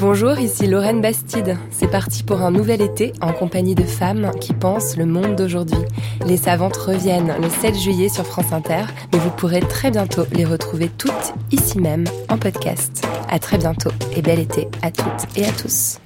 Bonjour, ici Lorraine Bastide. C'est parti pour un nouvel été en compagnie de femmes qui pensent le monde d'aujourd'hui. Les savantes reviennent le 7 juillet sur France Inter, mais vous pourrez très bientôt les retrouver toutes ici même en podcast. À très bientôt et bel été à toutes et à tous.